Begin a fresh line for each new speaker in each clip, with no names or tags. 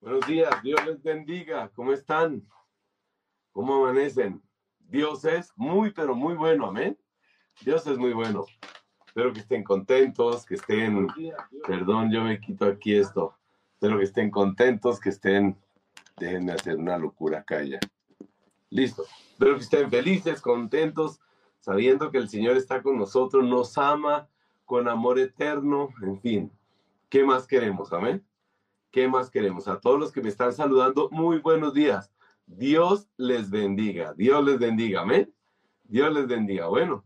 Buenos días, Dios les bendiga. ¿Cómo están? ¿Cómo amanecen? Dios es muy, pero muy bueno, amén. Dios es muy bueno. Espero que estén contentos, que estén, perdón, yo me quito aquí esto. Espero que estén contentos, que estén, déjenme hacer una locura acá. Listo. Espero que estén felices, contentos, sabiendo que el Señor está con nosotros, nos ama con amor eterno, en fin. ¿Qué más queremos? Amén. ¿Qué más queremos? A todos los que me están saludando, muy buenos días. Dios les bendiga. Dios les bendiga. Amén. Dios les bendiga. Bueno,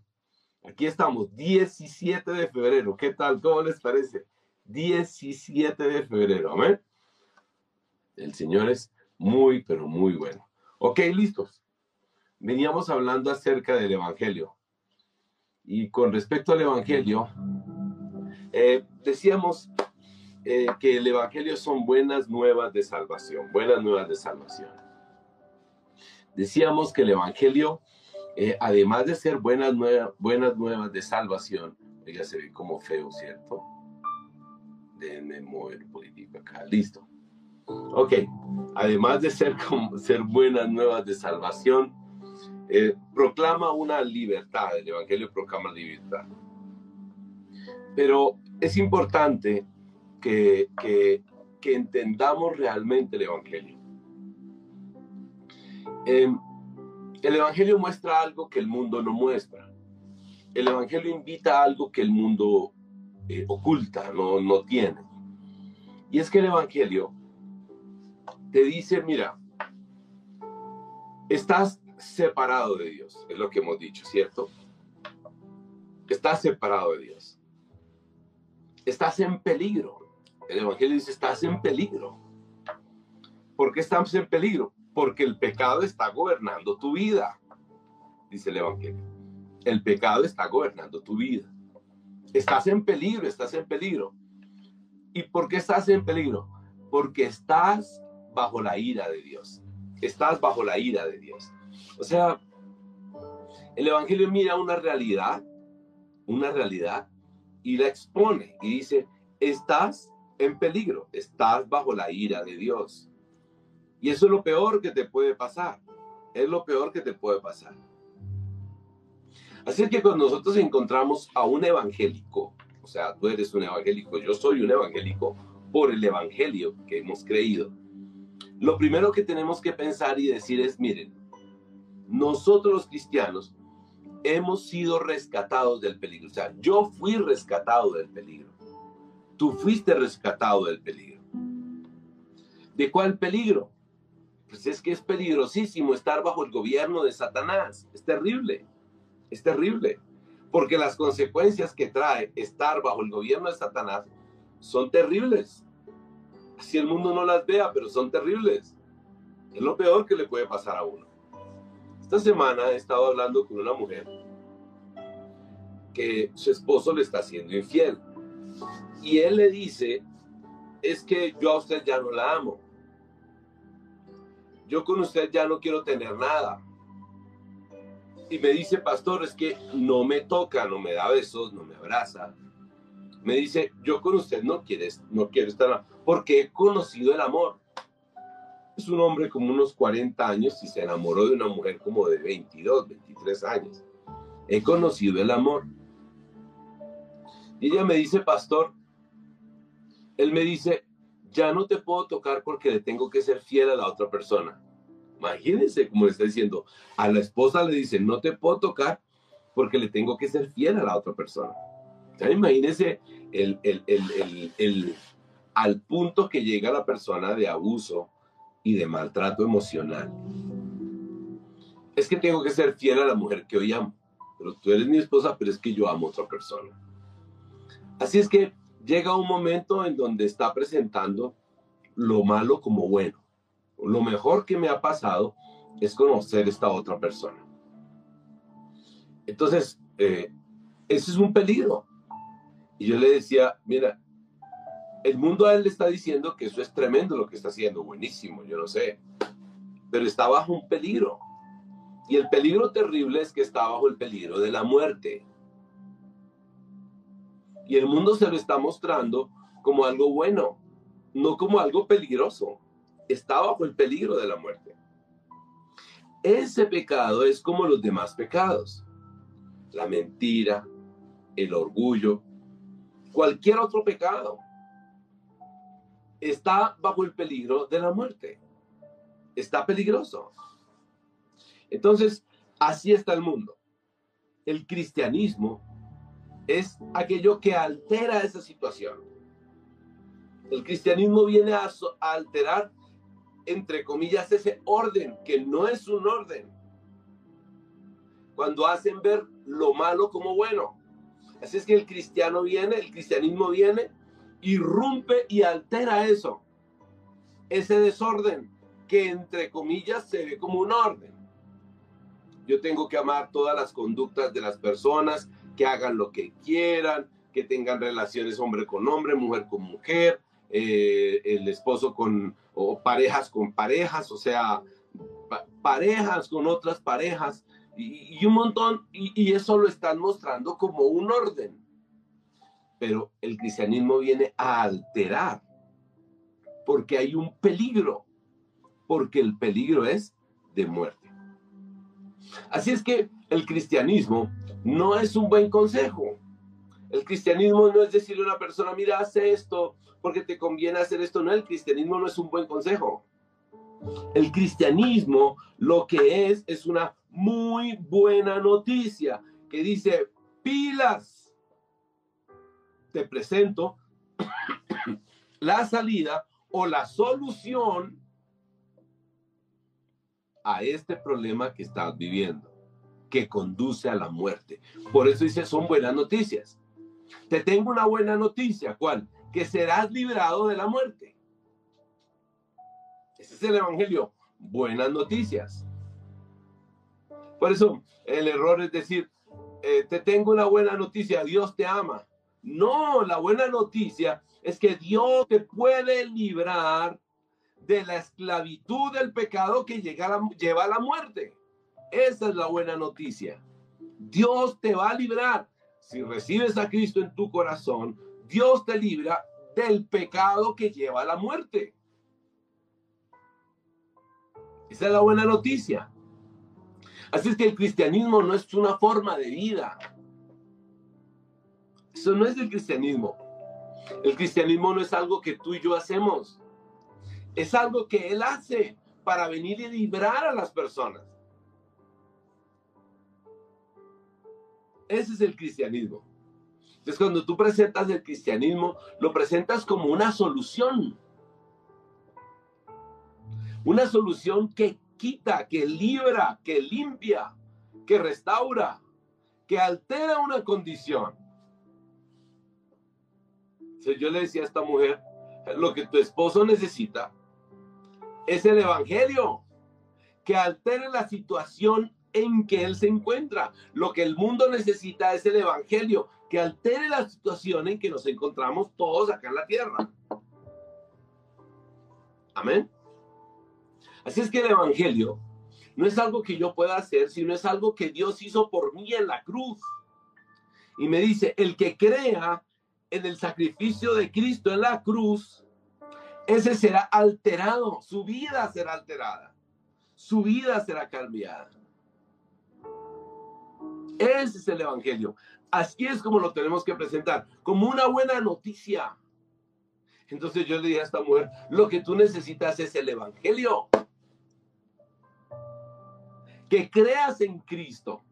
aquí estamos, 17 de febrero. ¿Qué tal? ¿Cómo les parece? 17 de febrero. Amén. El Señor es muy, pero muy bueno. Ok, listos. Veníamos hablando acerca del Evangelio. Y con respecto al Evangelio, eh, decíamos eh, que el Evangelio son buenas nuevas de salvación, buenas nuevas de salvación. Decíamos que el Evangelio, eh, además de ser buenas, buenas nuevas de salvación, ella se ve como feo, ¿cierto? Déjenme mover un poquitico acá, listo. Ok, además de ser, como, ser buenas nuevas de salvación, eh, proclama una libertad, el Evangelio proclama libertad. Pero es importante que, entendamos realmente el Evangelio. Em, el Evangelio muestra algo que el mundo no muestra. El Evangelio invita a algo que el mundo eh, oculta, no, no tiene. Y es que el Evangelio te dice, mira, estás separado de Dios, es lo que hemos dicho, ¿cierto? Estás separado de Dios. Estás en peligro. El Evangelio dice, estás en peligro. ¿Por qué estamos en peligro? Porque el pecado está gobernando tu vida, dice el Evangelio. El pecado está gobernando tu vida. Estás en peligro, estás en peligro. ¿Y por qué estás en peligro? Porque estás bajo la ira de Dios. Estás bajo la ira de Dios. O sea, el Evangelio mira una realidad, una realidad, y la expone y dice, estás en peligro, estás bajo la ira de Dios. Y eso es lo peor que te puede pasar. Es lo peor que te puede pasar. Así que cuando nosotros encontramos a un evangélico, o sea, tú eres un evangélico, yo soy un evangélico por el evangelio que hemos creído, lo primero que tenemos que pensar y decir es, miren, nosotros los cristianos hemos sido rescatados del peligro. O sea, yo fui rescatado del peligro. Tú fuiste rescatado del peligro. ¿De cuál peligro? Pues es que es peligrosísimo estar bajo el gobierno de Satanás. Es terrible. Es terrible. Porque las consecuencias que trae estar bajo el gobierno de Satanás son terribles. Así el mundo no las vea, pero son terribles. Es lo peor que le puede pasar a uno. Esta semana he estado hablando con una mujer que su esposo le está haciendo infiel. Y él le dice, es que yo a usted ya no la amo. Yo con usted ya no quiero tener nada. Y me dice, pastor, es que no me toca, no me da besos, no me abraza. Me dice, yo con usted no, quieres, no quiero estar, porque he conocido el amor. Es un hombre como unos 40 años y se enamoró de una mujer como de 22, 23 años. He conocido el amor. Y ella me dice, pastor, él me dice, ya no te puedo tocar porque le tengo que ser fiel a la otra persona. Imagínense cómo le está diciendo. A la esposa le dice, no te puedo tocar porque le tengo que ser fiel a la otra persona. imagínense el, el, al punto que llega la persona de abuso y de maltrato emocional. Es que tengo que ser fiel a la mujer que hoy amo. Pero tú eres mi esposa, pero es que yo amo a otra persona. Así es que llega un momento en donde está presentando lo malo como bueno. Lo mejor que me ha pasado es conocer esta otra persona. Entonces, eh, ese es un peligro. Y yo le decía, mira, el mundo a él le está diciendo que eso es tremendo lo que está haciendo, buenísimo, yo no sé, pero está bajo un peligro. Y el peligro terrible es que está bajo el peligro de la muerte. Y el mundo se lo está mostrando como algo bueno, no como algo peligroso. está bajo el peligro de la muerte. Ese pecado es como los demás pecados. La mentira, el orgullo, cualquier otro pecado está bajo el peligro de la muerte. Está peligroso. Entonces, así está el mundo. El cristianismo es aquello que altera esa situación. El cristianismo viene a, alterar, entre comillas, ese orden, que no es un orden. Cuando hacen ver lo malo como bueno. Así es que el cristiano viene, el cristianismo viene, irrumpe y altera eso. Ese desorden que entre comillas se ve como un orden. Yo tengo que amar todas las conductas de las personas, que hagan lo que quieran, que tengan relaciones hombre con hombre, mujer con mujer, eh, el esposo con, o parejas con parejas, o sea, parejas con otras parejas, y, un montón, y, eso lo están mostrando como un orden. Pero el cristianismo viene a alterar, porque hay un peligro, porque el peligro es de muerte. Así es que el cristianismo no es un buen consejo. El cristianismo no es decirle a una persona, mira, hace esto porque te conviene hacer esto. No, el cristianismo no es un buen consejo. El cristianismo lo que es es una muy buena noticia que dice, pilas, te presento la salida o la solución a este problema que estás viviendo que conduce a la muerte. Por eso dice, son buenas noticias. Te tengo una buena noticia, ¿cuál? Que serás librado de la muerte. Ese es el Evangelio. Buenas noticias. Por eso el error es decir, eh, te tengo una buena noticia, Dios te ama. No, la buena noticia es que Dios te puede librar de la esclavitud del pecado que llega lleva a la muerte. Esa es la buena noticia. Dios te va a librar. Si recibes a Cristo en tu corazón, Dios te libra del pecado que lleva a la muerte. Esa es la buena noticia. Así es que el cristianismo no es una forma de vida. Eso no es el cristianismo. El cristianismo no es algo que tú y yo hacemos. Es algo que Él hace para venir y librar a las personas. Ese es el cristianismo. Entonces, cuando tú presentas el cristianismo, lo presentas como una solución. Una solución que quita, que libra, que limpia, que restaura, que altera una condición. Yo le decía a esta mujer, lo que tu esposo necesita es el Evangelio, que altere la situación en que él se encuentra. Lo que el mundo necesita es el Evangelio, que altere la situación en que nos encontramos todos acá en la tierra. Amén. Así es que el Evangelio no es algo que yo pueda hacer, sino es algo que Dios hizo por mí en la cruz. Y me dice, el que crea en el sacrificio de Cristo en la cruz, ese será alterado, su vida será alterada, su vida será cambiada. Ese es el Evangelio. Así es como lo tenemos que presentar, como una buena noticia. Entonces yo le dije a esta mujer, lo que tú necesitas es el Evangelio. Que creas en Cristo.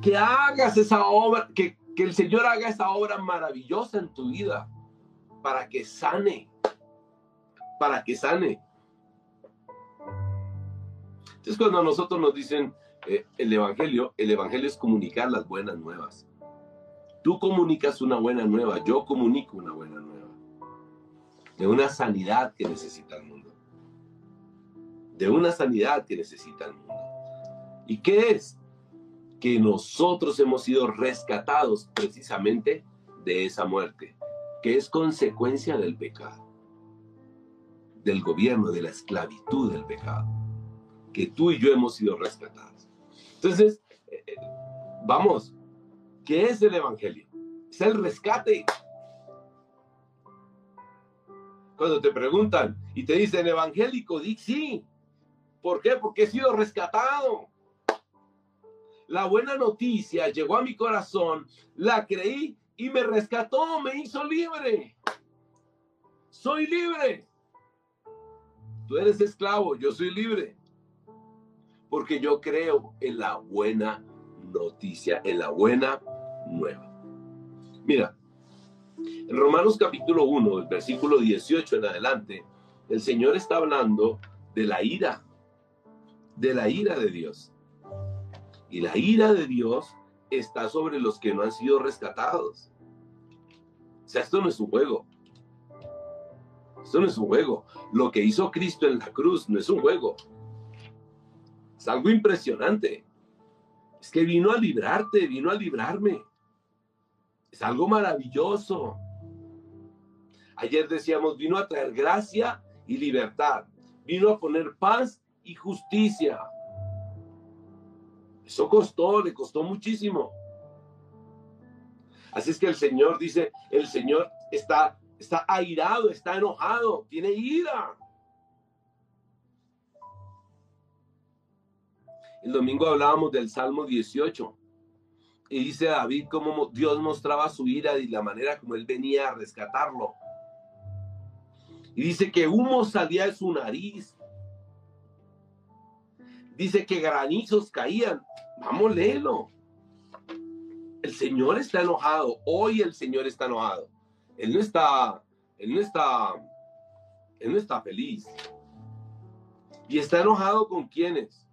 Que hagas esa obra, que, que el Señor haga esa obra maravillosa en tu vida para que sane. Para que sane. Entonces cuando nosotros nos dicen, eh, el Evangelio, el Evangelio es comunicar las buenas nuevas. Tú comunicas una buena nueva, yo comunico una buena nueva. De una sanidad que necesita el mundo. De una sanidad que necesita el mundo. ¿Y qué es? Que nosotros hemos sido rescatados precisamente de esa muerte, que es consecuencia del pecado, del gobierno, de la esclavitud del pecado, que tú y yo hemos sido rescatados. Entonces, eh, eh, vamos, ¿qué es el Evangelio? Es el rescate. Cuando te preguntan y te dicen evangélico, di sí. ¿Por qué? Porque he sido rescatado. La buena noticia llegó a mi corazón, la creí y me rescató, me hizo libre. Soy libre. Tú eres esclavo, yo soy libre. Porque yo creo en la buena noticia, en la buena nueva. Mira, en Romanos capítulo 1, el versículo 18 en adelante, el Señor está hablando de la ira, de la ira de Dios. Y la ira de Dios está sobre los que no han sido rescatados. O sea, esto no es un juego. Esto no es un juego. Lo que hizo Cristo en la cruz no es un juego. Es algo impresionante. Es que vino a librarte, vino a librarme. Es algo maravilloso. Ayer decíamos, vino a traer gracia y libertad. Vino a poner paz y justicia. Eso costó, le costó muchísimo. Así es que el Señor dice, el Señor está, está airado, está enojado, tiene ira. El domingo hablábamos del Salmo 18 y dice David cómo Dios mostraba su ira y la manera como él venía a rescatarlo. Y dice que humo salía de su nariz. Dice que granizos caían. Vamos, léelo. El Señor está enojado. Hoy el Señor está enojado. Él no está, él no está, él no está feliz. Y está enojado con quienes?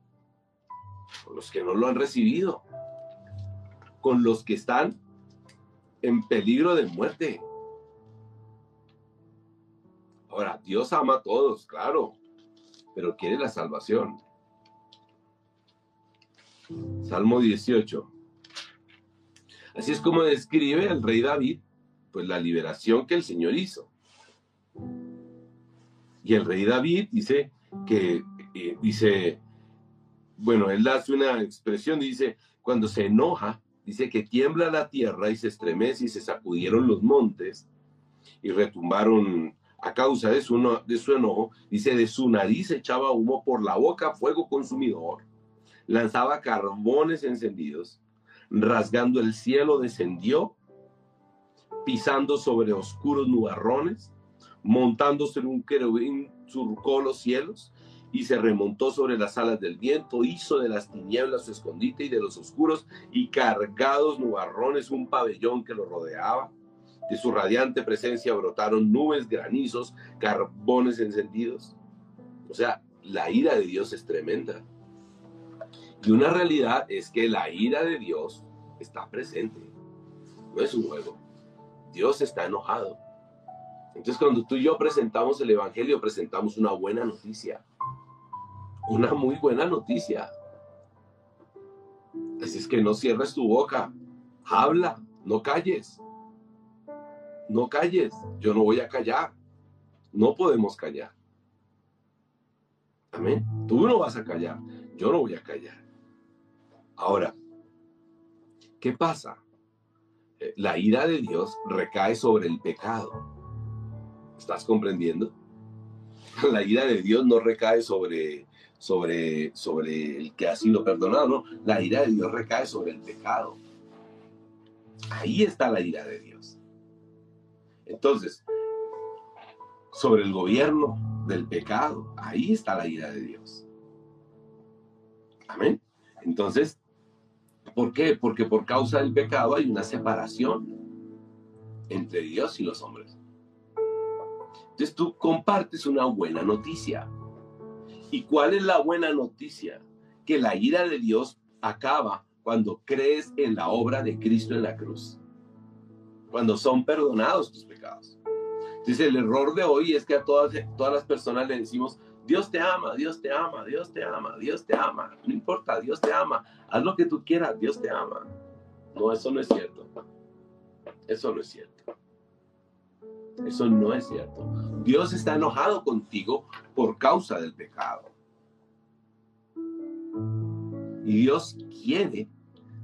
Con los que no lo han recibido. Con los que están en peligro de muerte. Ahora, Dios ama a todos, claro, pero quiere la salvación. Salmo 18. Así es como describe el rey David, pues la liberación que el Señor hizo. Y el rey David dice que, eh, dice, bueno, él hace una expresión, dice, cuando se enoja, dice que tiembla la tierra y se estremece y se sacudieron los montes y retumbaron a causa de su, de su enojo, dice, de su nariz echaba humo por la boca, fuego consumidor, lanzaba carbones encendidos, rasgando el cielo descendió, pisando sobre oscuros nubarrones, montándose en un querubín surcó los cielos y se remontó sobre las alas del viento, hizo de las tinieblas su escondite y de los oscuros y cargados nubarrones un pabellón que lo rodeaba de su radiante presencia brotaron nubes, granizos, carbones encendidos. O sea, la ira de Dios es tremenda. Y una realidad es que la ira de Dios está presente. No es un juego. Dios está enojado. Entonces cuando tú y yo presentamos el Evangelio, presentamos una buena noticia. Una muy buena noticia. Así es que no cierres tu boca. Habla, no calles no calles, yo no voy a callar. No podemos callar. Amén. Tú no vas a callar, yo no voy a callar. Ahora, ¿qué pasa? Eh, la ira de Dios recae sobre el pecado. ¿Estás comprendiendo? La ira de Dios no recae sobre, sobre, sobre el que ha sido perdonado, no. La ira de Dios recae sobre el pecado. Ahí está la ira de Dios. Entonces, sobre el gobierno del pecado, ahí está la ira de Dios. Amén. Entonces, ¿por qué? Porque por causa del pecado hay una separación entre Dios y los hombres. Entonces tú compartes una buena noticia. ¿Y cuál es la buena noticia? Que la ira de Dios acaba cuando crees en la obra de Cristo en la cruz cuando son perdonados tus pecados. Entonces el error de hoy es que a todas, todas las personas le decimos, Dios te ama, Dios te ama, Dios te ama, Dios te ama. No importa, Dios te ama. Haz lo que tú quieras, Dios te ama. No, eso no es cierto. Eso no es cierto. Eso no es cierto. Dios está enojado contigo por causa del pecado. Y Dios quiere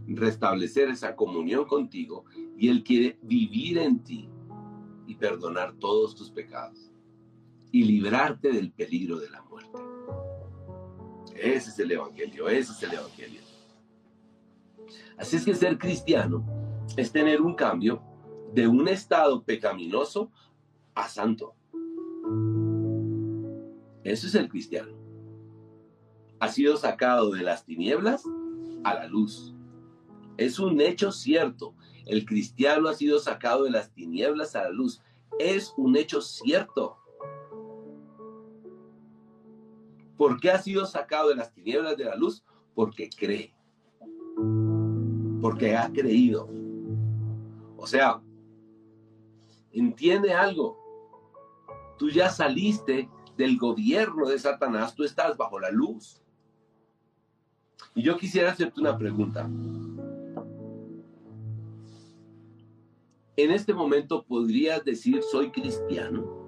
restablecer esa comunión contigo y Él quiere vivir en ti y perdonar todos tus pecados. y librarte del peligro de la muerte. Ese es el Evangelio, ese es el Evangelio. Así es que ser cristiano es tener un cambio de un estado pecaminoso a santo. Eso es el cristiano. Ha sido sacado de las tinieblas a la luz. Es un hecho cierto. El cristiano ha sido sacado de las tinieblas a la luz. Es un hecho cierto. ¿Por qué ha sido sacado de las tinieblas de la luz? Porque cree. Porque ha creído. O sea, entiende algo. Tú ya saliste del gobierno de Satanás, tú estás bajo la luz. Y yo quisiera hacerte una pregunta. En este momento podrías decir, soy cristiano.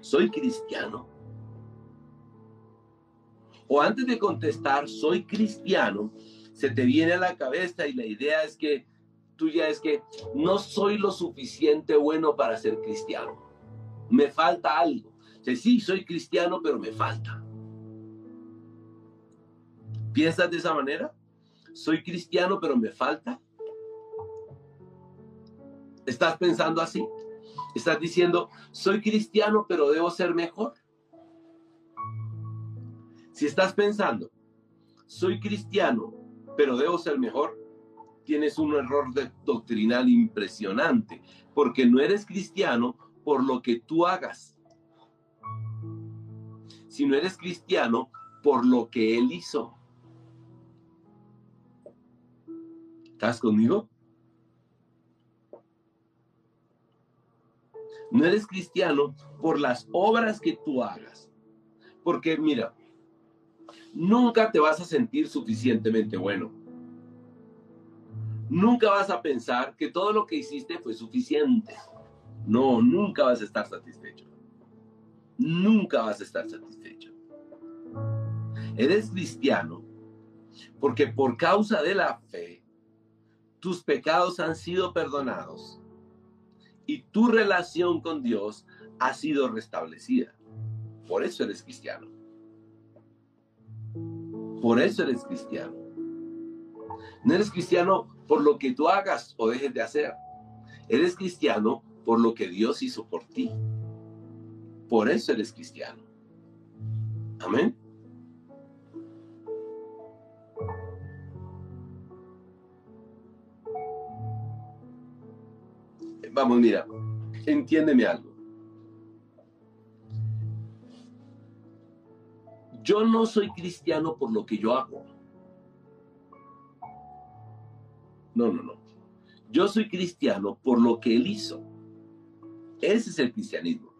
Soy cristiano. O antes de contestar, soy cristiano, se te viene a la cabeza y la idea es que tú ya es que no soy lo suficiente bueno para ser cristiano. Me falta algo. sí, soy cristiano, pero me falta. ¿Piensas de esa manera? Soy cristiano, pero me falta. ¿Estás pensando así? ¿Estás diciendo, soy cristiano, pero debo ser mejor? Si estás pensando, soy cristiano, pero debo ser mejor, tienes un error doctrinal impresionante, porque no eres cristiano por lo que tú hagas, sino eres cristiano por lo que Él hizo. ¿Estás conmigo? No eres cristiano por las obras que tú hagas. Porque mira, nunca te vas a sentir suficientemente bueno. Nunca vas a pensar que todo lo que hiciste fue suficiente. No, nunca vas a estar satisfecho. Nunca vas a estar satisfecho. Eres cristiano porque por causa de la fe tus pecados han sido perdonados y tu relación con Dios ha sido restablecida. Por eso eres cristiano. Por eso eres cristiano. No eres cristiano por lo que tú hagas o dejes de hacer. Eres cristiano por lo que Dios hizo por ti. Por eso eres cristiano. Amén. Vamos, mira, entiéndeme algo. Yo no soy cristiano por lo que yo hago. No, no, no. Yo soy cristiano por lo que él hizo. Ese es el cristianismo.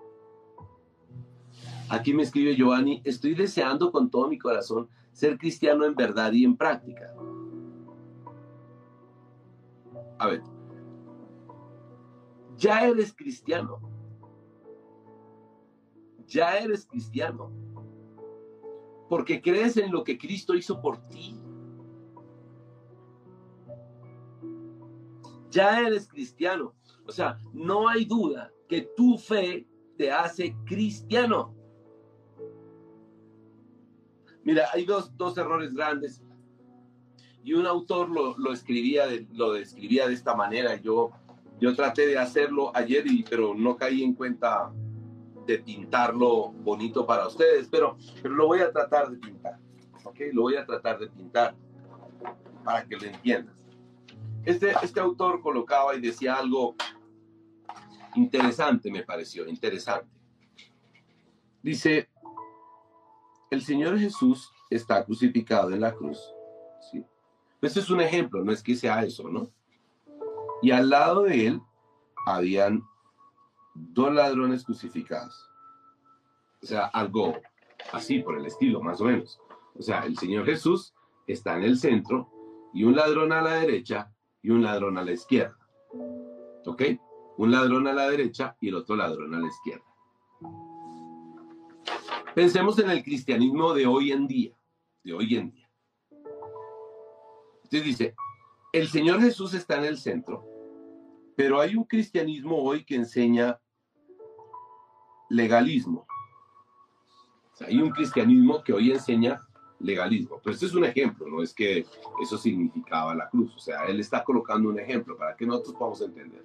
Aquí me escribe Giovanni, estoy deseando con todo mi corazón ser cristiano en verdad y en práctica. A ver, ya eres cristiano. Ya eres cristiano. Porque crees en lo que Cristo hizo por ti. Ya eres cristiano. O sea, no hay duda que tu fe te hace cristiano. Mira, hay dos, errores grandes. Y un autor lo, lo escribía, lo describía de esta manera. Yo yo traté de hacerlo ayer, y, pero no caí en cuenta de pintarlo bonito para ustedes, pero, pero lo voy a tratar de pintar. ¿Ok? Lo voy a tratar de pintar para que lo entiendas. Este, este autor colocaba y decía algo interesante, me pareció, interesante. Dice, el Señor Jesús está crucificado en la cruz. ¿sí? Este es un ejemplo, no es que sea eso, ¿no? Y al lado de él habían dos ladrones crucificados. O sea, algo así por el estilo, más o menos. O sea, el Señor Jesús está en el centro y un ladrón a la derecha y un ladrón a la izquierda. ¿Ok? Un ladrón a la derecha y el otro ladrón a la izquierda. Pensemos en el cristianismo de hoy en día, de hoy en día. Usted dice, el Señor Jesús está en el centro, pero hay un cristianismo hoy que enseña legalismo. hay un cristianismo que hoy enseña legalismo. Pero este es un ejemplo, no es que eso significaba la cruz. O sea, él está colocando un ejemplo para que nosotros podamos entender.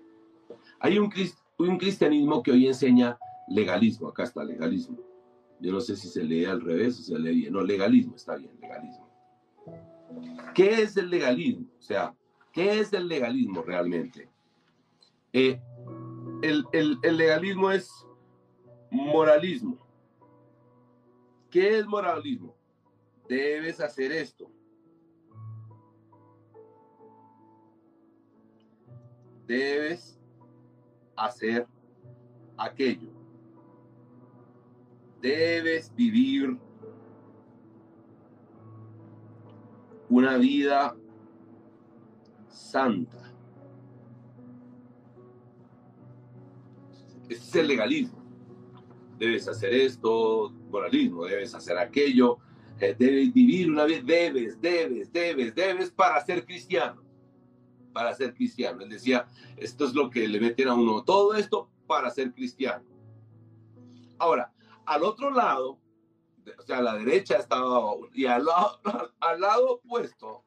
Hay un, un cristianismo que hoy enseña legalismo. Acá está legalismo. Yo no sé si se lee al revés o se lee bien. No, legalismo, está bien, legalismo. ¿Qué es el legalismo? O sea, ¿qué es el legalismo realmente? Eh, el, el legalismo es moralismo. ¿Qué es moralismo? Debes hacer esto. Debes hacer aquello. Debes vivir una vida santa. Ese es el legalismo. Debes hacer esto, moralismo, debes hacer aquello, debes vivir una vez, debes, debes, debes, debes para ser cristiano. Para ser cristiano. Él decía, esto es lo que le meten a uno, todo esto para ser cristiano. Ahora, al otro lado, o sea, a la derecha estaba, y al lado, al lado opuesto,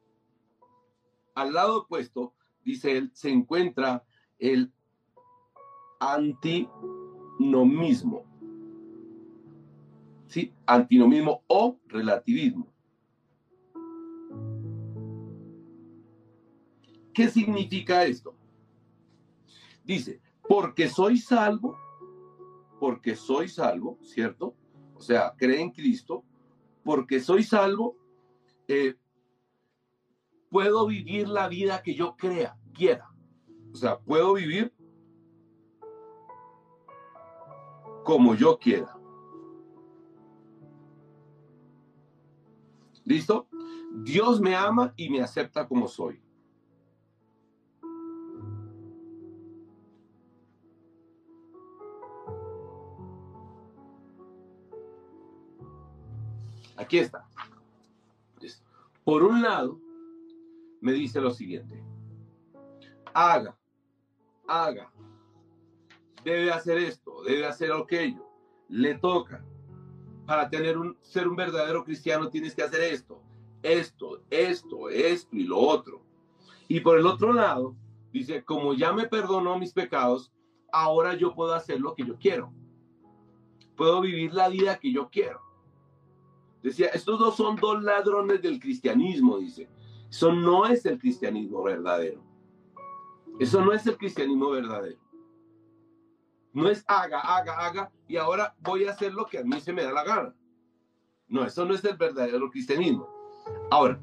al lado opuesto, dice él, se encuentra el antinomismo. Antinomismo o relativismo. ¿Qué significa esto? Dice, porque soy salvo, porque soy salvo, ¿cierto? O sea, cree en Cristo, porque soy salvo, eh, puedo vivir la vida que yo crea, quiera. O sea, puedo vivir como yo quiera. ¿Listo? Dios me ama y me acepta como soy. Aquí está. Por un lado, me dice lo siguiente. Haga, haga. Debe hacer esto, debe hacer aquello. Le toca para tener un, ser un verdadero cristiano tienes que hacer esto, esto, esto, esto y lo otro. Y por el otro lado, dice, como ya me perdonó mis pecados, ahora yo puedo hacer lo que yo quiero. Puedo vivir la vida que yo quiero. Decía, estos dos son dos ladrones del cristianismo, dice. Eso no es el cristianismo verdadero. Eso no es el cristianismo verdadero. No es haga, haga, haga y ahora voy a hacer lo que a mí se me da la gana. No, eso no es el verdadero cristianismo. Ahora,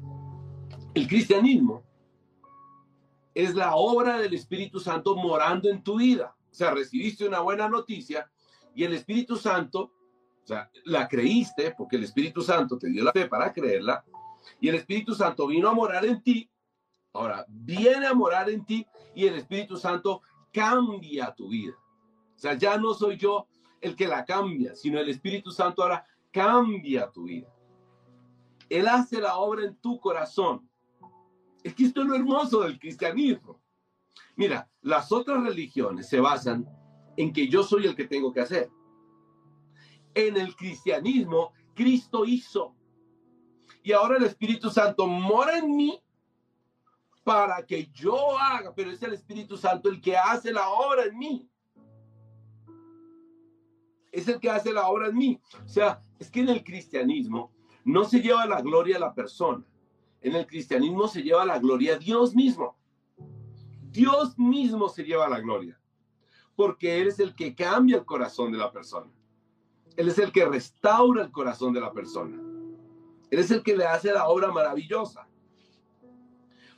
el cristianismo es la obra del Espíritu Santo morando en tu vida. O sea, recibiste una buena noticia y el Espíritu Santo, o sea, la creíste porque el Espíritu Santo te dio la fe para creerla y el Espíritu Santo vino a morar en ti. Ahora, viene a morar en ti y el Espíritu Santo cambia tu vida. O sea, ya no soy yo el que la cambia, sino el Espíritu Santo ahora cambia tu vida. Él hace la obra en tu corazón. Es que esto es lo hermoso del cristianismo. Mira, las otras religiones se basan en que yo soy el que tengo que hacer. En el cristianismo, Cristo hizo. Y ahora el Espíritu Santo mora en mí para que yo haga, pero es el Espíritu Santo el que hace la obra en mí es el que hace la obra en mí. O sea, es que en el cristianismo no se lleva la gloria a la persona. En el cristianismo se lleva la gloria a Dios mismo. Dios mismo se lleva la gloria. Porque Él es el que cambia el corazón de la persona. Él es el que restaura el corazón de la persona. Él es el que le hace la obra maravillosa.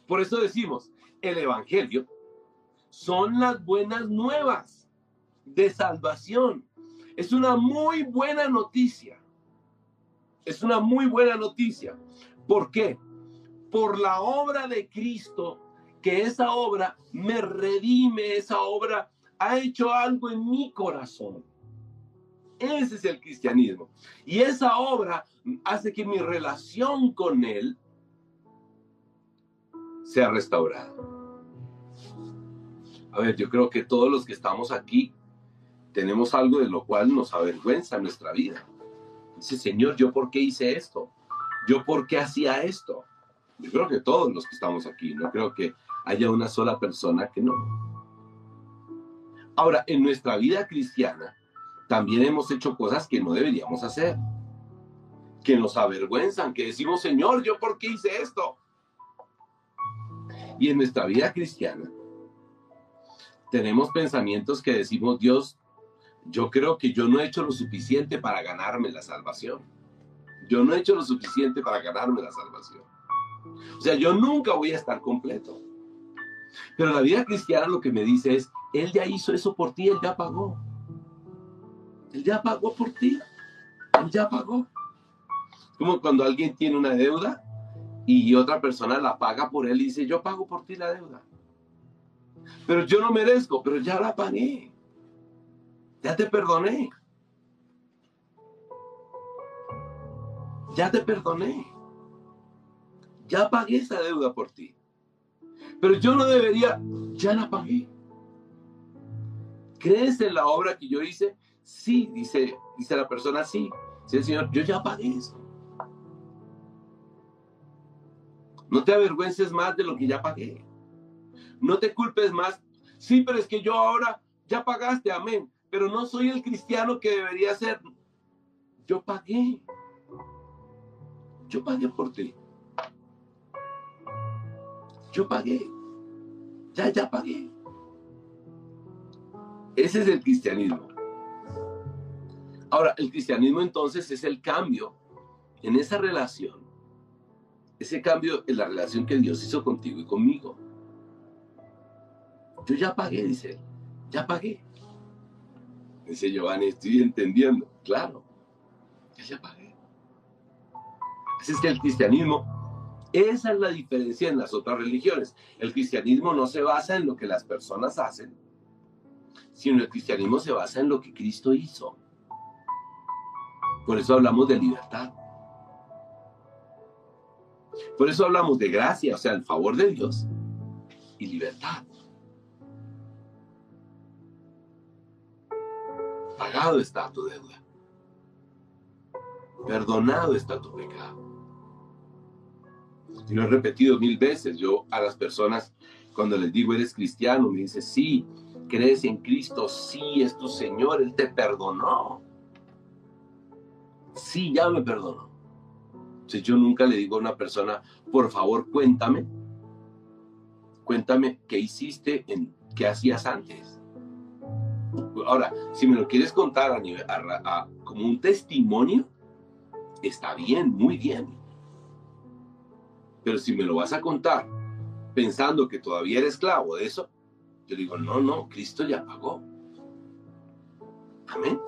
Por eso decimos, el Evangelio son las buenas nuevas de salvación es una muy buena noticia. Es una muy buena noticia. ¿Por qué? Por la obra de Cristo, que esa obra me redime, esa obra ha hecho algo en mi corazón. Ese es el cristianismo. Y esa obra hace que mi relación con Él sea restaurada. A ver, yo creo que todos los que estamos aquí tenemos algo de lo cual nos avergüenza nuestra vida. Dice, Señor, ¿yo por qué hice esto? ¿Yo por qué hacía esto? Yo creo que todos los que estamos aquí, no creo que haya una sola persona que no. Ahora, en nuestra vida cristiana, también hemos hecho cosas que no deberíamos hacer, que nos avergüenzan, que decimos, Señor, ¿yo por qué hice esto? Y en nuestra vida cristiana, tenemos pensamientos que decimos, Dios, yo creo que yo no he hecho lo suficiente para ganarme la salvación. Yo no he hecho lo suficiente para ganarme la salvación. O sea, yo nunca voy a estar completo. Pero la vida cristiana lo que me dice es, Él ya hizo eso por ti, Él ya pagó. Él ya pagó por ti. Él ya pagó. Como cuando alguien tiene una deuda y otra persona la paga por él y dice, yo pago por ti la deuda. Pero yo no merezco, pero ya la pagué. Ya te perdoné. Ya te perdoné. Ya pagué esa deuda por ti. Pero yo no debería, ya la pagué. ¿Crees en la obra que yo hice? Sí, dice, dice la persona, sí. Dice el Señor, yo ya pagué eso. No te avergüences más de lo que ya pagué. No te culpes más. Sí, pero es que yo ahora ya pagaste, amén pero no soy el cristiano que debería ser. Yo pagué. Yo pagué por ti. Yo pagué. Ya, ya pagué. Ese es el cristianismo. Ahora, el cristianismo entonces es el cambio en esa relación. Ese cambio en la relación que Dios hizo contigo y conmigo. Yo ya pagué, dice él. Ya pagué. Dice Giovanni, estoy entendiendo. Claro, ya pagué. Así es que el cristianismo, esa es la diferencia en las otras religiones. El cristianismo no se basa en lo que las personas hacen, sino el cristianismo se basa en lo que Cristo hizo. Por eso hablamos de libertad. Por eso hablamos de gracia, o sea, el favor de Dios y libertad. Pagado está tu deuda. Perdonado está tu pecado. Y lo he repetido mil veces. Yo a las personas, cuando les digo, eres cristiano, me dice, sí, crees en Cristo, sí, es tu Señor, Él te perdonó. Sí, ya me perdonó. Si yo nunca le digo a una persona, por favor, cuéntame, cuéntame qué hiciste, en, qué hacías antes. Ahora, si me lo quieres contar a nivel, como un testimonio, está bien, muy bien. Pero si me lo vas a contar pensando que todavía eres esclavo de eso, yo digo, no, no, Cristo ya pagó. Amén.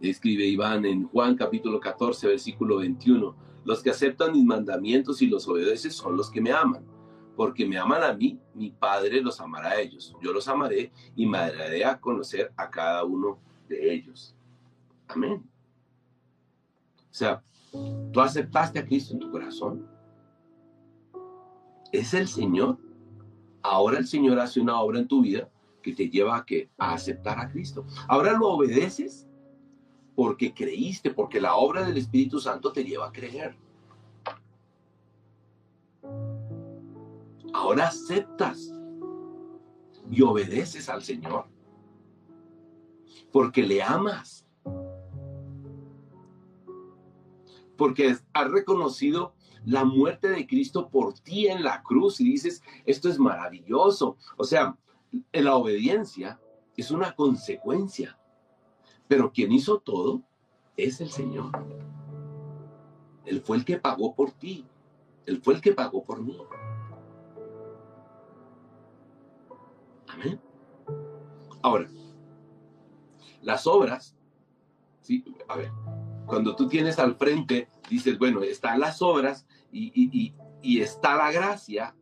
Escribe Iván en Juan capítulo 14, versículo 21, los que aceptan mis mandamientos y los obedecen son los que me aman porque me aman a mí, mi Padre los amará a ellos. Yo los amaré y me daré a conocer a cada uno de ellos. Amén. O sea, tú aceptaste a Cristo en tu corazón. Es el Señor. Ahora el Señor hace una obra en tu vida que te lleva a, que, a aceptar a Cristo. Ahora lo obedeces porque creíste, porque la obra del Espíritu Santo te lleva a creer. Ahora aceptas y obedeces al Señor. Porque le amas. Porque has reconocido la muerte de Cristo por ti en la cruz y dices, esto es maravilloso. O sea, la obediencia es una consecuencia. Pero quien hizo todo es el Señor. Él fue el que pagó por ti. Él fue el que pagó por mí. Ahora, las obras, ¿sí? A ver, cuando tú tienes al frente, dices, bueno, están las obras y, y está la gracia,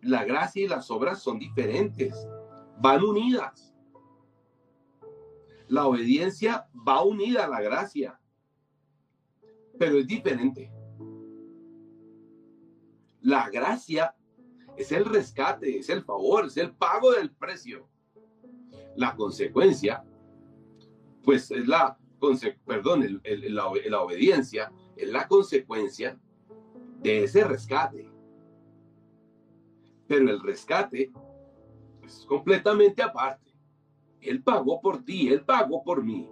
la gracia y las obras son diferentes, van unidas. La obediencia va unida a la gracia, pero es diferente. La gracia es el rescate, es el favor, es el pago del precio. la consecuencia, pues es la, perdón, la obediencia es la consecuencia de ese rescate. Pero el rescate es completamente aparte. Él pagó por ti, Él pagó por mí.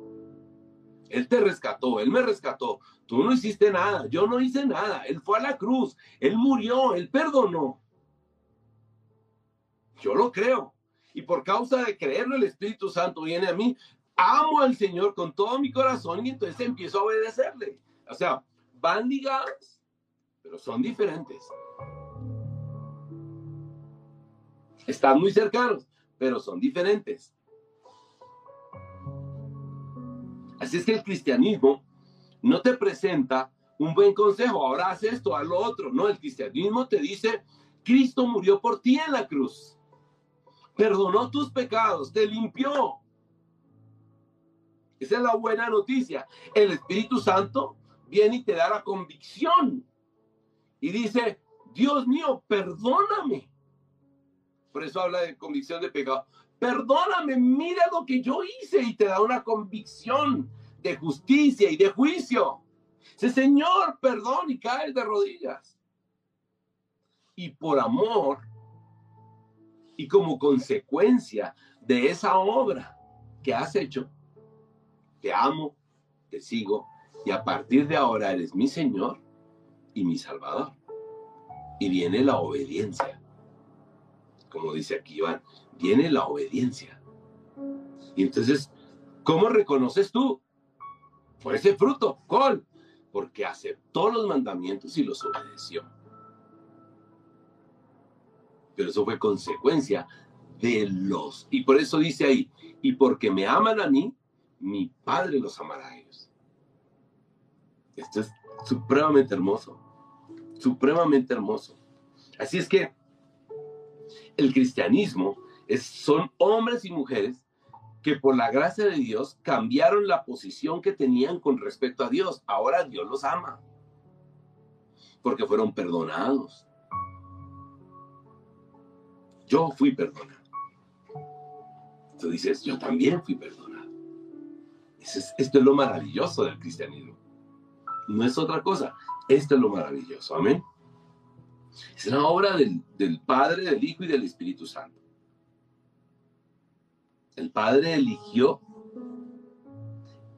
Él te rescató, Él me rescató. Tú no hiciste nada, yo no hice nada. Él fue a la cruz, Él murió, Él perdonó. Yo lo creo. Y por causa de creerlo, el Espíritu Santo viene a mí. Amo al Señor con todo mi corazón y entonces empiezo a obedecerle. O sea, van ligadas, pero son diferentes. Están muy cercanos, pero son diferentes. Así es que el cristianismo no te presenta un buen consejo, ahora haz esto, haz lo otro. No, el cristianismo te dice, Cristo murió por ti en la cruz, perdonó tus pecados, te limpió. Esa es la buena noticia. El Espíritu Santo viene y te da la convicción y dice, Dios mío, perdóname. Por eso habla de convicción de pecado perdóname, mira lo que yo hice y te da una convicción de justicia y de juicio. Dice, Señor, perdón y caes de rodillas. Y por amor y como consecuencia de esa obra que has hecho, te amo, te sigo y a partir de ahora eres mi Señor y mi Salvador. Y viene la obediencia. Como dice aquí Iván, viene la obediencia. Y entonces, ¿cómo reconoces tú? Por ese fruto, ¿cuál? Porque aceptó los mandamientos y los obedeció. Pero eso fue consecuencia de los. Y por eso dice ahí, y porque me aman a mí, mi Padre los amará a ellos. Esto es supremamente hermoso, supremamente hermoso. Así es que el cristianismo son hombres y mujeres que por la gracia de Dios cambiaron la posición que tenían con respecto a Dios. Ahora Dios los ama. Porque fueron perdonados. Yo fui perdonado. Tú dices, yo también fui perdonado. esto es lo maravilloso del cristianismo. No es otra cosa. Esto es lo maravilloso. Amén. Es la obra del Padre, del Hijo y del Espíritu Santo. El Padre eligió,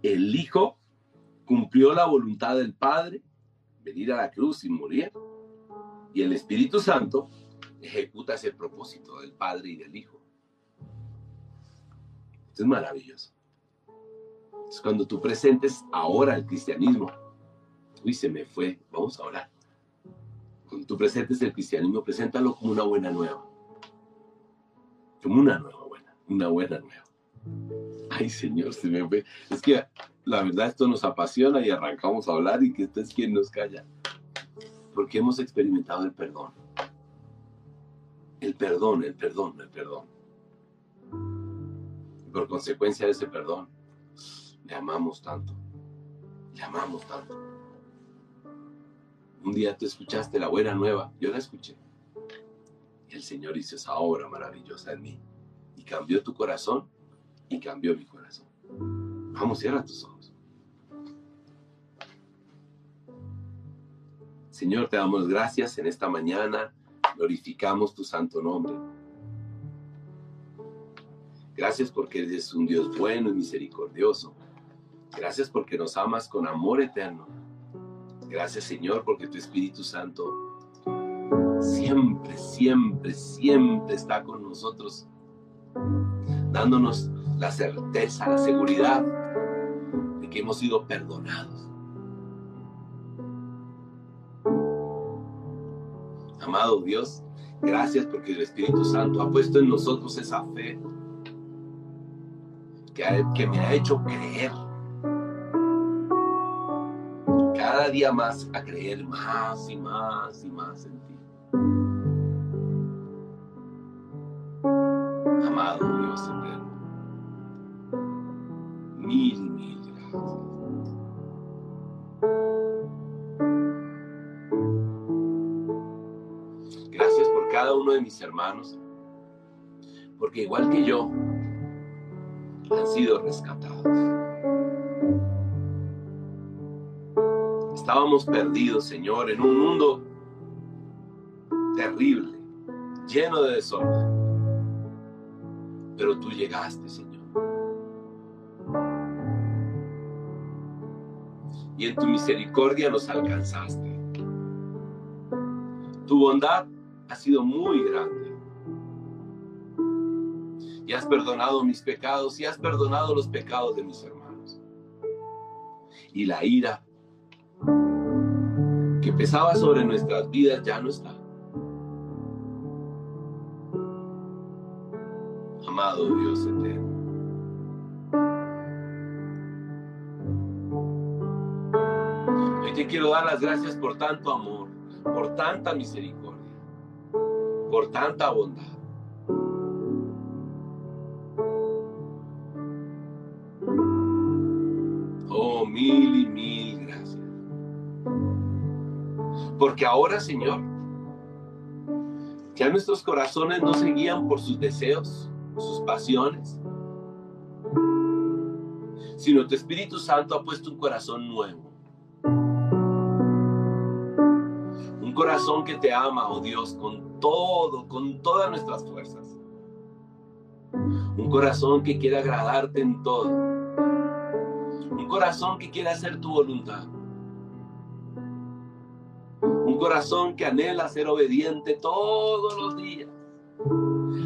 el Hijo cumplió la voluntad del Padre, venir a la cruz y morir, y el Espíritu Santo ejecuta ese propósito del Padre y del Hijo. Esto es maravilloso. Es cuando tú presentes ahora el cristianismo. Uy, se me fue. Vamos a orar. Cuando tú presentes el cristianismo, preséntalo como una buena nueva. Como una nueva una buena nueva. Ay, Señor, se me ve. Es que la verdad esto nos apasiona y arrancamos a hablar y que este es quien nos calla. Porque hemos experimentado el perdón. El perdón, el perdón, el perdón. Y por consecuencia de ese perdón, le amamos tanto. Le amamos tanto. Un día tú escuchaste la buena nueva, yo la escuché. Y el Señor hizo esa obra maravillosa en mí cambió tu corazón y cambió mi corazón. Vamos, cierra tus ojos. Señor, te damos gracias en esta mañana. Glorificamos tu santo nombre. Gracias porque eres un Dios bueno y misericordioso. Gracias porque nos amas con amor eterno. Gracias Señor porque tu Espíritu Santo siempre, siempre, siempre está con nosotros dándonos la certeza, la seguridad de que hemos sido perdonados. Amado Dios, gracias porque el Espíritu Santo ha puesto en nosotros esa fe que, me ha hecho creer cada día más a creer más y más y más en ti. Amado Dios eterno. De mis hermanos, porque igual que yo, han sido rescatados. Estábamos perdidos, Señor, en un mundo terrible, lleno de desorden. Pero tú llegaste, Señor. Y en tu misericordia nos alcanzaste. Tu bondad ha sido muy grande. Y has perdonado mis pecados y has perdonado los pecados de mis hermanos. Y la ira que pesaba sobre nuestras vidas ya no está. Amado Dios eterno. Hoy te quiero dar las gracias por tanto amor, por tanta misericordia, por tanta bondad. Oh, mil y mil gracias. Porque ahora, Señor, ya nuestros corazones no se guían por sus deseos, sus pasiones, sino tu Espíritu Santo ha puesto un corazón nuevo. Un corazón que te ama, oh Dios, con todo, con todas nuestras fuerzas. Un corazón que quiere agradarte en todo. Un corazón que quiere hacer tu voluntad. Un corazón que anhela ser obediente todos los días.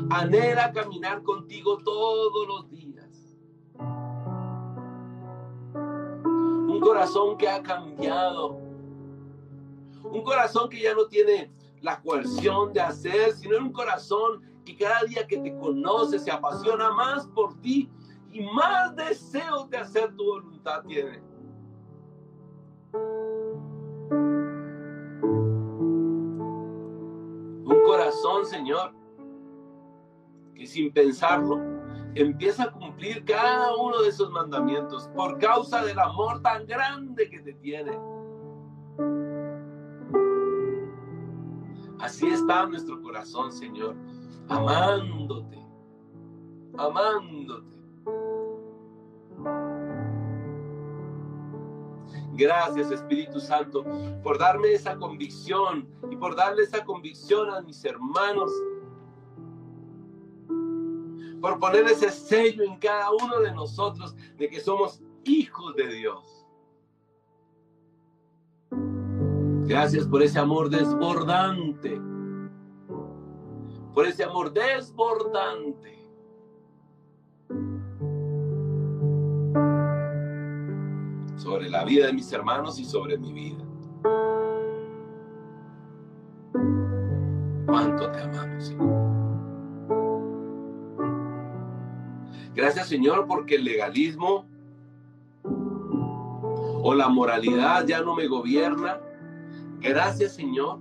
Anhela caminar contigo todos los días. Un corazón que ha cambiado. Un corazón que ya no tiene la coerción de hacer, sino un corazón que cada día que te conoce se apasiona más por ti y más deseos de hacer tu voluntad tiene. corazón, Señor, que sin pensarlo empieza a cumplir cada uno de esos mandamientos por causa del amor tan grande que te tiene. Así está nuestro corazón, Señor, amándote, amándote. Gracias Espíritu Santo por darme esa convicción y por darle esa convicción a mis hermanos. Por poner ese sello en cada uno de nosotros de que somos hijos de Dios. Gracias por ese amor desbordante. Por ese amor desbordante sobre la vida de mis hermanos y sobre mi vida. Cuánto te amamos, Señor. Gracias, Señor, porque el legalismo o la moralidad ya no me gobierna. Gracias, Señor,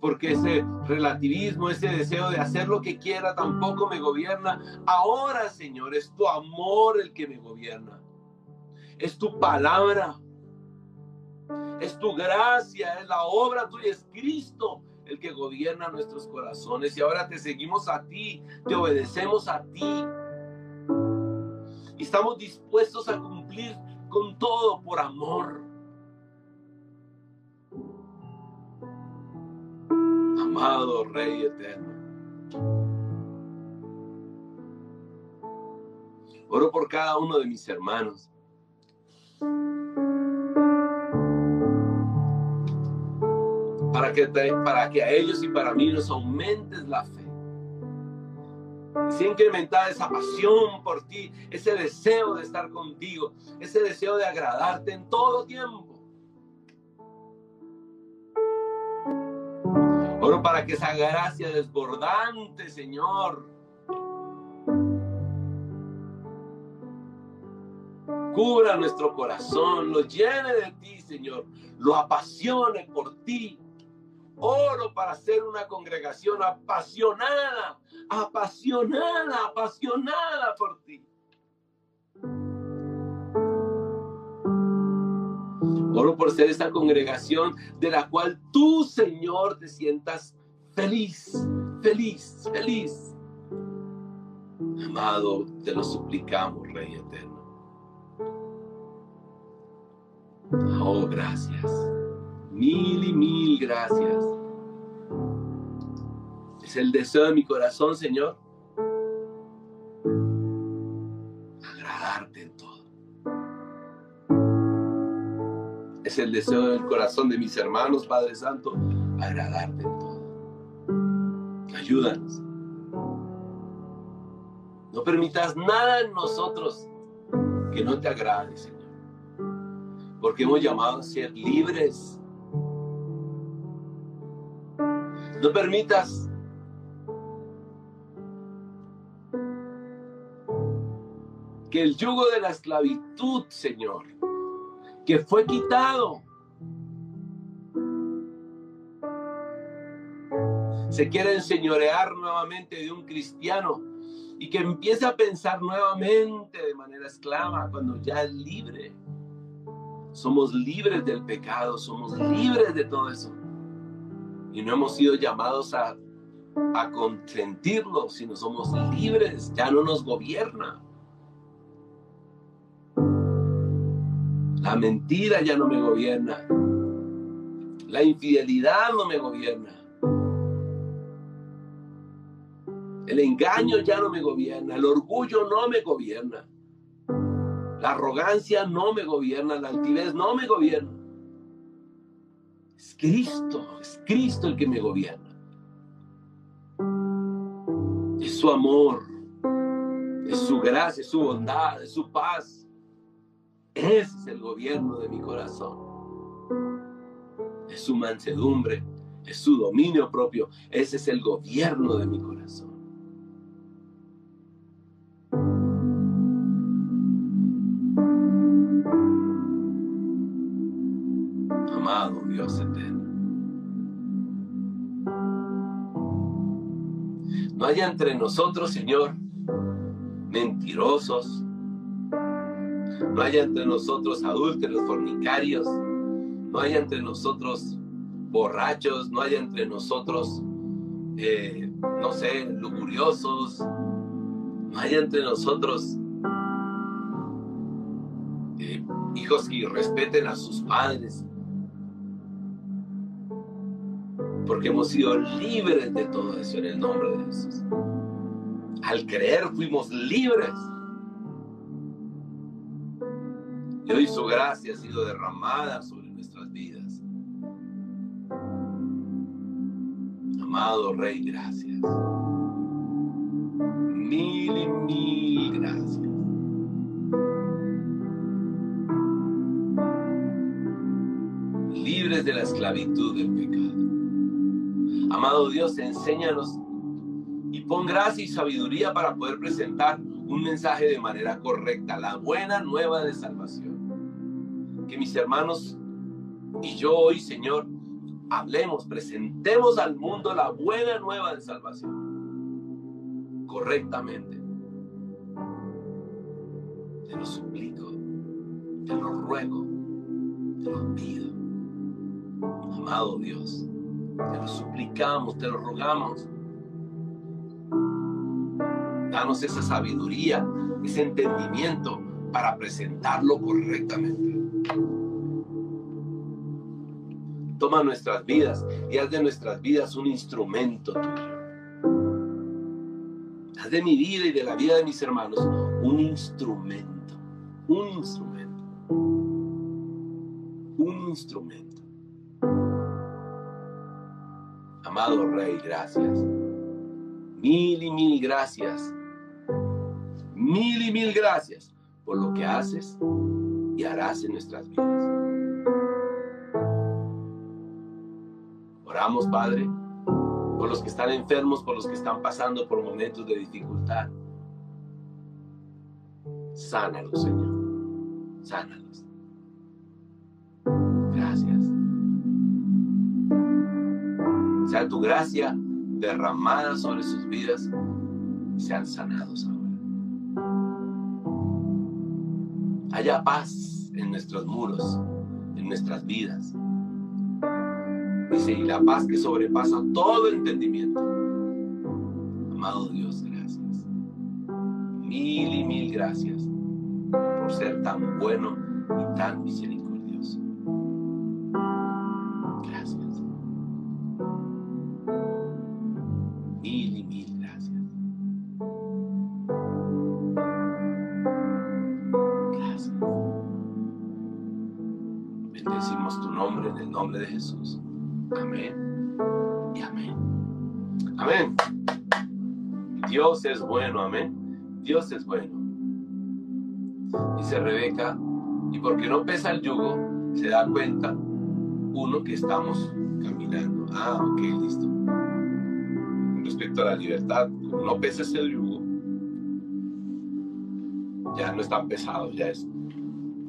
porque ese relativismo, ese deseo de hacer lo que quiera tampoco me gobierna. Ahora, Señor, es tu amor el que me gobierna. Es tu palabra. Es tu gracia, es la obra tuya, es Cristo el que gobierna nuestros corazones. Y ahora te seguimos a ti, te obedecemos a ti. Y estamos dispuestos a cumplir con todo por amor. amado Rey eterno. Oro por cada uno de mis hermanos. Para que, para que a ellos y para mí nos aumentes la si incrementar esa pasión por ti, ese deseo de estar contigo, ese deseo de agradarte en todo tiempo. Oro para que esa gracia desbordante, Señor, cubra nuestro corazón, lo llene de ti, Señor, lo apasione por ti. Oro para ser una congregación apasionada, apasionada, apasionada por ti. Oro por ser esta congregación de la cual tú, Señor, te sientas feliz, feliz, feliz. Amado, te lo suplicamos, Rey eterno. Oh, gracias. Mil y mil gracias. Es el deseo de mi corazón, Señor. Agradarte en todo. Es el deseo del corazón de mis hermanos, Padre Santo, agradarte en todo. Ayúdanos. No permitas nada en nosotros que no te agrade, Señor. Porque hemos llamado a ser libres. No permitas que el yugo de la esclavitud, Señor, que fue quitado, se quiera enseñorear nuevamente de un cristiano y que empiece a pensar nuevamente de manera esclava cuando ya es libre. Somos libres del pecado, somos libres de todo eso. Y no hemos sido llamados a, a consentirlo, sino somos libres, ya no nos gobierna. La mentira ya no me gobierna. La infidelidad no me gobierna. El engaño ya no me gobierna, el orgullo no me gobierna, la arrogancia no me gobierna, la altivez no me gobierna. Es Cristo, es Cristo el que me gobierna. Es su amor, es su gracia, es su bondad, es su paz. Ese es el gobierno de mi corazón. Es su mansedumbre, es su dominio propio. Ese es el gobierno de mi corazón. No haya entre nosotros, Señor, mentirosos. No haya entre nosotros adúlteros, fornicarios. No haya entre nosotros borrachos. No haya entre nosotros, eh, no sé, lujuriosos. No haya entre nosotros eh, hijos que respeten a sus padres. Porque hemos sido libres de todo eso en el nombre de Jesús. Al creer fuimos libres. Y hoy su gracia ha sido derramada sobre nuestras vidas. Amado Rey, gracias. Mil y mil gracias. Libres de la esclavitud del pecado. Amado Dios, enséñanos y pon gracia y sabiduría para poder presentar un mensaje de manera correcta, la buena nueva de salvación. Que mis hermanos y yo hoy, Señor, hablemos, presentemos al mundo la buena nueva de salvación correctamente. Te lo suplico, te lo ruego, te lo pido. Amado Dios, te lo suplicamos, te lo rogamos. Danos esa sabiduría, ese entendimiento para presentarlo correctamente. Toma nuestras vidas y haz de nuestras vidas un instrumento tuyo. Haz de mi vida y de la vida de mis hermanos un instrumento. Un instrumento. Un instrumento. Amado Rey, gracias. Mil y mil gracias. Mil y mil gracias por lo que haces y harás en nuestras vidas. Oramos, Padre, por los que están enfermos, por los que están pasando por momentos de dificultad. Sánalos, Señor. Sánalos. Tu gracia derramada sobre sus vidas y sean sanados ahora. Haya paz en nuestros muros, en nuestras vidas. Dice, y la paz que sobrepasa todo entendimiento. Amado Dios, gracias. Mil y mil gracias por ser tan bueno y tan misericordioso. En el nombre de Jesús. Amén y amén. Amén. Dios es bueno, amén. Dios es bueno. Dice Rebeca, y porque no pesa el yugo, se da cuenta uno que estamos caminando. Ah, ok, listo. Respecto a la libertad, no pesa el yugo, ya no es tan pesado, ya es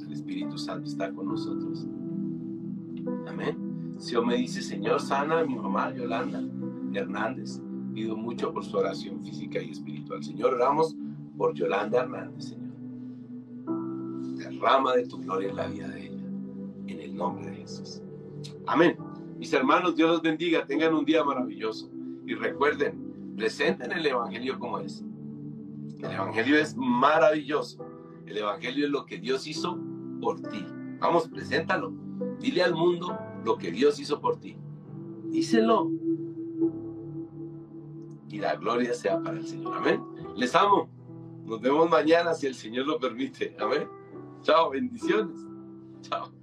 el Espíritu Santo está con nosotros. Amén. Si me dice, Señor, sana a mi mamá Yolanda Hernández, pido mucho por su oración física y espiritual. Señor, oramos por Yolanda Hernández, Señor. Derrama de tu gloria en la vida de ella, en el nombre de Jesús. Amén. Mis hermanos, Dios los bendiga, tengan un día maravilloso. Y recuerden, presenten el Evangelio como es. El Evangelio es maravilloso. El Evangelio es lo que Dios hizo por ti. Vamos, preséntalo. Dile al mundo lo que Dios hizo por ti. Díselo y la gloria sea para el Señor. Amén. Les amo. Nos vemos mañana si el Señor lo permite. Amén. Chao, bendiciones. Chao.